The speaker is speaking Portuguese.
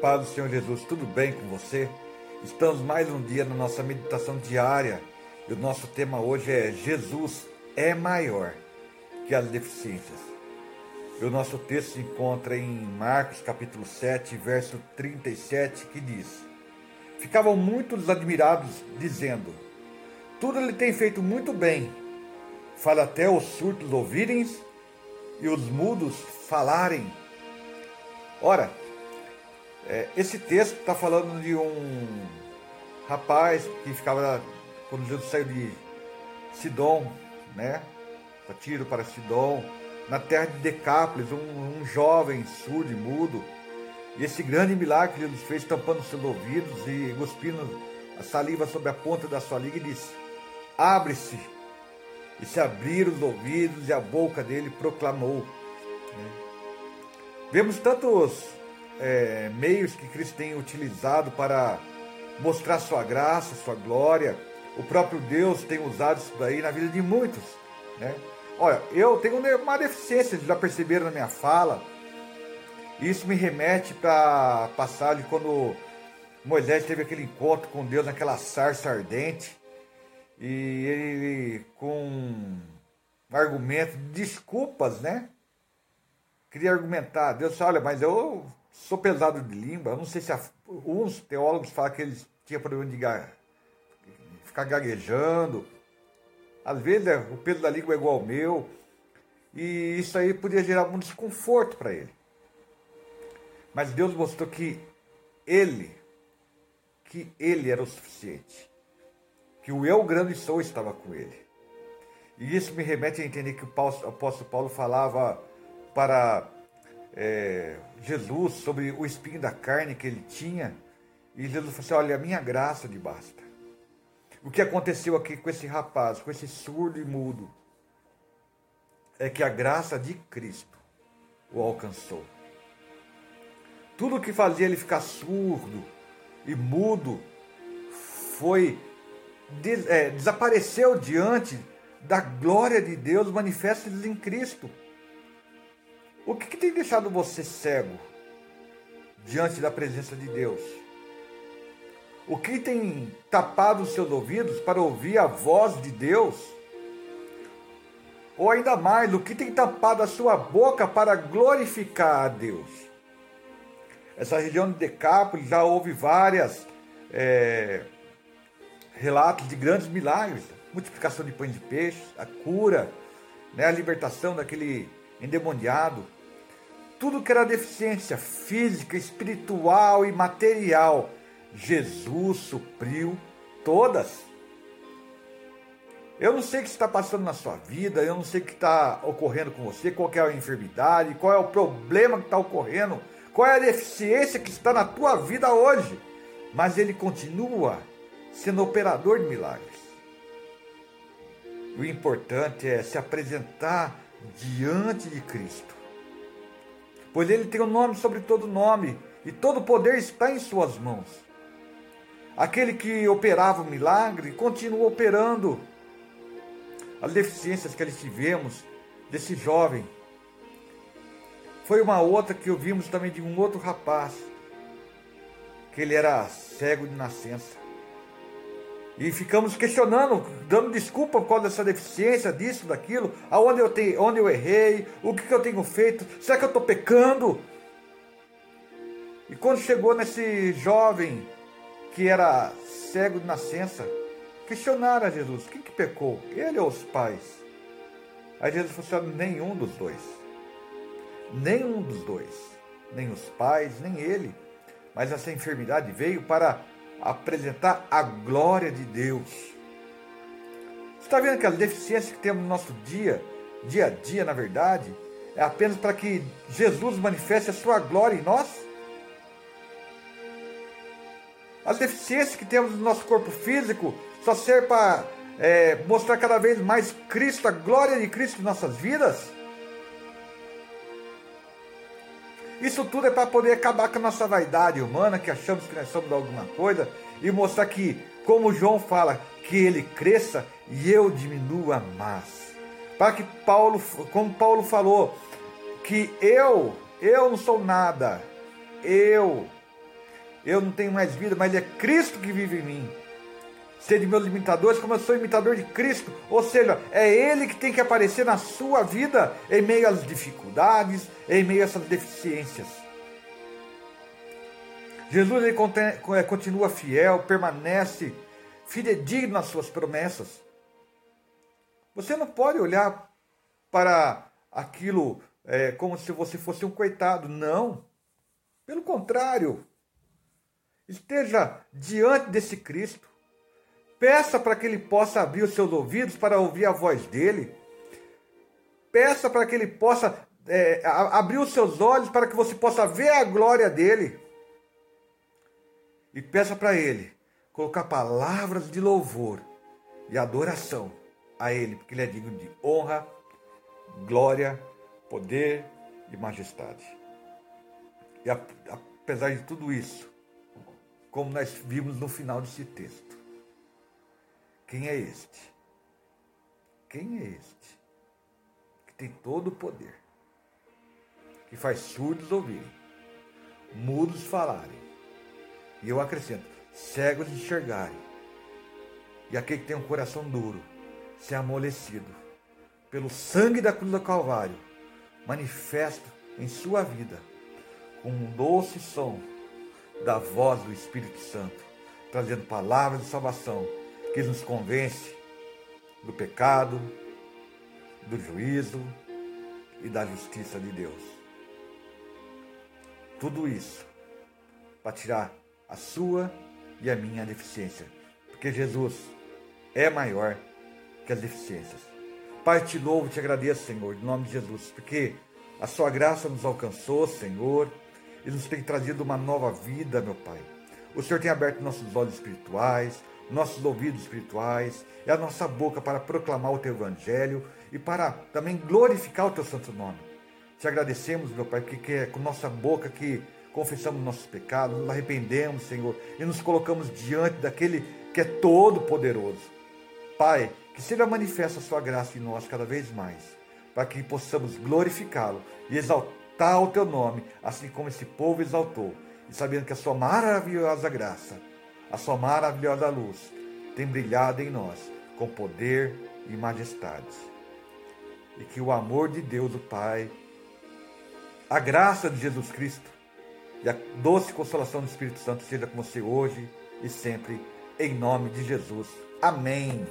Paz do Senhor Jesus, tudo bem com você? Estamos mais um dia na nossa meditação diária e o nosso tema hoje é Jesus é maior que as deficiências. O nosso texto se encontra em Marcos capítulo 7, verso 37, que diz: Ficavam muitos admirados, dizendo: Tudo ele tem feito muito bem. Fala até os surdos ouvirem e os mudos falarem. Ora, é, esse texto está falando de um rapaz que ficava, quando Jesus saiu de Sidom, né? Tiro para Sidom, na terra de Decápolis, um, um jovem surdo e mudo. E esse grande milagre que Jesus fez, tampando seus ouvidos e cuspindo a saliva sobre a ponta da sua língua, e disse: Abre-se. E se abriram os ouvidos e a boca dele proclamou. Né? Vemos tantos é, meios que Cristo tem utilizado para mostrar sua graça, sua glória. O próprio Deus tem usado isso daí na vida de muitos. Né? Olha, eu tenho uma deficiência, já perceberam na minha fala. Isso me remete para a passagem quando Moisés teve aquele encontro com Deus naquela sarça ardente. E ele, com um argumento, desculpas, né? Queria argumentar. Deus disse, olha, mas eu sou pesado de língua. Eu não sei se a, uns teólogos falam que eles tinham problema de ficar gaguejando. Às vezes é, o peso da língua é igual ao meu. E isso aí podia gerar um desconforto para ele. Mas Deus mostrou que ele, que ele era o suficiente. Que o eu grande sou estava com ele. E isso me remete a entender que o apóstolo Paulo falava para é, Jesus sobre o espinho da carne que ele tinha. E Jesus falou assim: Olha, a minha graça de basta. O que aconteceu aqui com esse rapaz, com esse surdo e mudo, é que a graça de Cristo o alcançou. Tudo que fazia ele ficar surdo e mudo foi des, é, desapareceu diante da glória de Deus manifesta em Cristo. O que, que tem deixado você cego diante da presença de Deus? O que tem tapado os seus ouvidos para ouvir a voz de Deus? Ou ainda mais, o que tem tapado a sua boca para glorificar a Deus? Essa região de Decápolis já houve várias é, relatos de grandes milagres, multiplicação de pães de peixe, a cura, né, a libertação daquele endemoniado. Tudo que era deficiência física, espiritual e material, Jesus supriu todas. Eu não sei o que está passando na sua vida, eu não sei o que está ocorrendo com você, qual é a enfermidade, qual é o problema que está ocorrendo, qual é a deficiência que está na tua vida hoje, mas Ele continua sendo operador de milagres. O importante é se apresentar diante de Cristo, pois Ele tem o um nome sobre todo nome e todo poder está em Suas mãos. Aquele que operava o milagre continua operando as deficiências que eles tivemos desse jovem. Foi uma outra que ouvimos também de um outro rapaz, que ele era cego de nascença. E ficamos questionando, dando desculpa por causa dessa deficiência, disso, daquilo, aonde eu, te, onde eu errei, o que, que eu tenho feito, será que eu estou pecando? E quando chegou nesse jovem que era cego de nascença, questionaram a Jesus: quem que pecou? Ele ou os pais? Aí Jesus falou assim: nenhum dos dois. Nenhum dos dois. Nem os pais, nem ele. Mas essa enfermidade veio para apresentar a glória de Deus. Você está vendo que a deficiência que temos no nosso dia, dia a dia, na verdade, é apenas para que Jesus manifeste a sua glória em nós? As deficiências que temos no nosso corpo físico só serve para é, mostrar cada vez mais Cristo, a glória de Cristo em nossas vidas? Isso tudo é para poder acabar com a nossa vaidade humana, que achamos que nós somos alguma coisa, e mostrar que, como João fala, que ele cresça e eu diminua mais. Para que Paulo, como Paulo falou, que eu, eu não sou nada, eu, eu não tenho mais vida, mas é Cristo que vive em mim. Ser de meus imitadores, como eu sou imitador de Cristo, ou seja, é Ele que tem que aparecer na sua vida em meio às dificuldades, em meio a essas deficiências. Jesus ele é, continua fiel, permanece fidedigno nas suas promessas. Você não pode olhar para aquilo é, como se você fosse um coitado. Não. Pelo contrário. Esteja diante desse Cristo. Peça para que ele possa abrir os seus ouvidos para ouvir a voz dele. Peça para que ele possa é, abrir os seus olhos para que você possa ver a glória dele. E peça para ele colocar palavras de louvor e adoração a ele, porque ele é digno de honra, glória, poder e majestade. E apesar de tudo isso, como nós vimos no final desse texto, quem é este? Quem é este? Que tem todo o poder, que faz surdos ouvirem, mudos falarem, e eu acrescento, cegos enxergarem, e aquele que tem um coração duro, ser amolecido pelo sangue da cruz do Calvário, manifesto em sua vida com um doce som da voz do Espírito Santo, trazendo palavras de salvação que nos convence do pecado, do juízo e da justiça de Deus. Tudo isso para tirar a sua e a minha deficiência, porque Jesus é maior que as deficiências. Pai, te louvo te agradeço, Senhor, em nome de Jesus, porque a sua graça nos alcançou, Senhor, e nos tem trazido uma nova vida, meu Pai. O Senhor tem aberto nossos olhos espirituais, nossos ouvidos espirituais e a nossa boca para proclamar o teu evangelho e para também glorificar o teu santo nome. Te agradecemos, meu Pai, porque é com nossa boca que confessamos nossos pecados, nos arrependemos, Senhor, e nos colocamos diante daquele que é todo poderoso. Pai, que seja manifesta a sua graça em nós cada vez mais, para que possamos glorificá-lo e exaltar o teu nome, assim como esse povo exaltou, e sabendo que a sua maravilhosa graça, a sua maravilhosa luz, tem brilhado em nós com poder e majestade. E que o amor de Deus, o Pai, a graça de Jesus Cristo e a doce consolação do Espírito Santo seja com você hoje e sempre, em nome de Jesus. Amém.